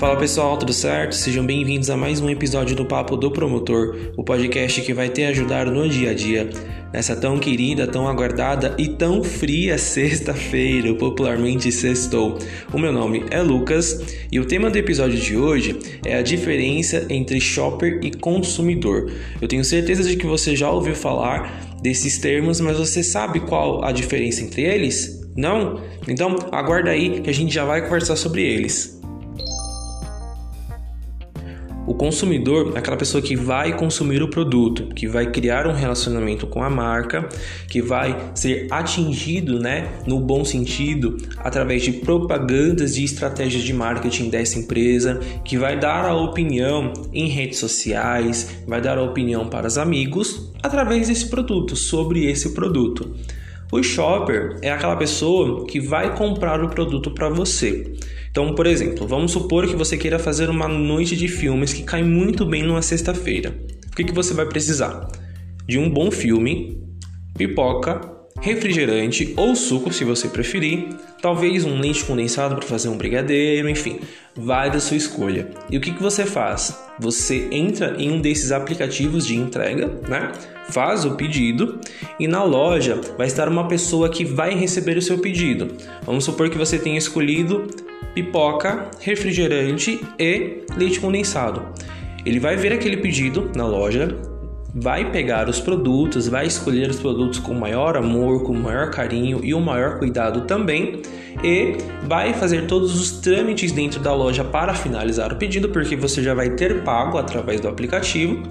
Fala pessoal, tudo certo? Sejam bem-vindos a mais um episódio do Papo do Promotor, o podcast que vai te ajudar no dia a dia, nessa tão querida, tão aguardada e tão fria sexta-feira, popularmente sextou. O meu nome é Lucas e o tema do episódio de hoje é a diferença entre shopper e consumidor. Eu tenho certeza de que você já ouviu falar desses termos, mas você sabe qual a diferença entre eles? Não? Então aguarda aí que a gente já vai conversar sobre eles. O consumidor é aquela pessoa que vai consumir o produto, que vai criar um relacionamento com a marca, que vai ser atingido, né, no bom sentido, através de propagandas e estratégias de marketing dessa empresa, que vai dar a opinião em redes sociais, vai dar a opinião para os amigos através desse produto, sobre esse produto. O shopper é aquela pessoa que vai comprar o produto para você. Então, por exemplo, vamos supor que você queira fazer uma noite de filmes que cai muito bem numa sexta-feira. O que, que você vai precisar? De um bom filme, pipoca, refrigerante ou suco, se você preferir, talvez um leite condensado para fazer um brigadeiro, enfim, vai da sua escolha. E o que, que você faz? Você entra em um desses aplicativos de entrega, né? Faz o pedido e na loja vai estar uma pessoa que vai receber o seu pedido. Vamos supor que você tenha escolhido pipoca, refrigerante e leite condensado. Ele vai ver aquele pedido na loja, vai pegar os produtos, vai escolher os produtos com maior amor, com maior carinho e o maior cuidado também, e vai fazer todos os trâmites dentro da loja para finalizar o pedido, porque você já vai ter pago através do aplicativo,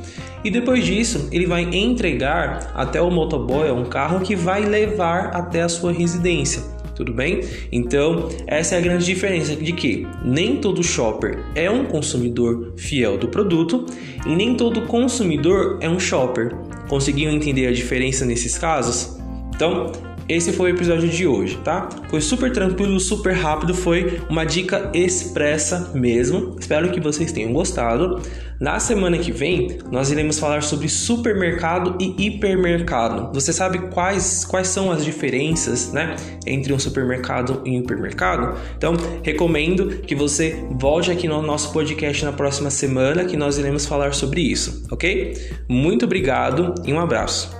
e depois disso ele vai entregar até o motoboy um carro que vai levar até a sua residência tudo bem? Então, essa é a grande diferença de que nem todo shopper é um consumidor fiel do produto e nem todo consumidor é um shopper. Conseguiam entender a diferença nesses casos? Então, esse foi o episódio de hoje, tá? Foi super tranquilo, super rápido, foi uma dica expressa mesmo. Espero que vocês tenham gostado. Na semana que vem, nós iremos falar sobre supermercado e hipermercado. Você sabe quais, quais são as diferenças, né, entre um supermercado e um hipermercado? Então, recomendo que você volte aqui no nosso podcast na próxima semana que nós iremos falar sobre isso, ok? Muito obrigado e um abraço.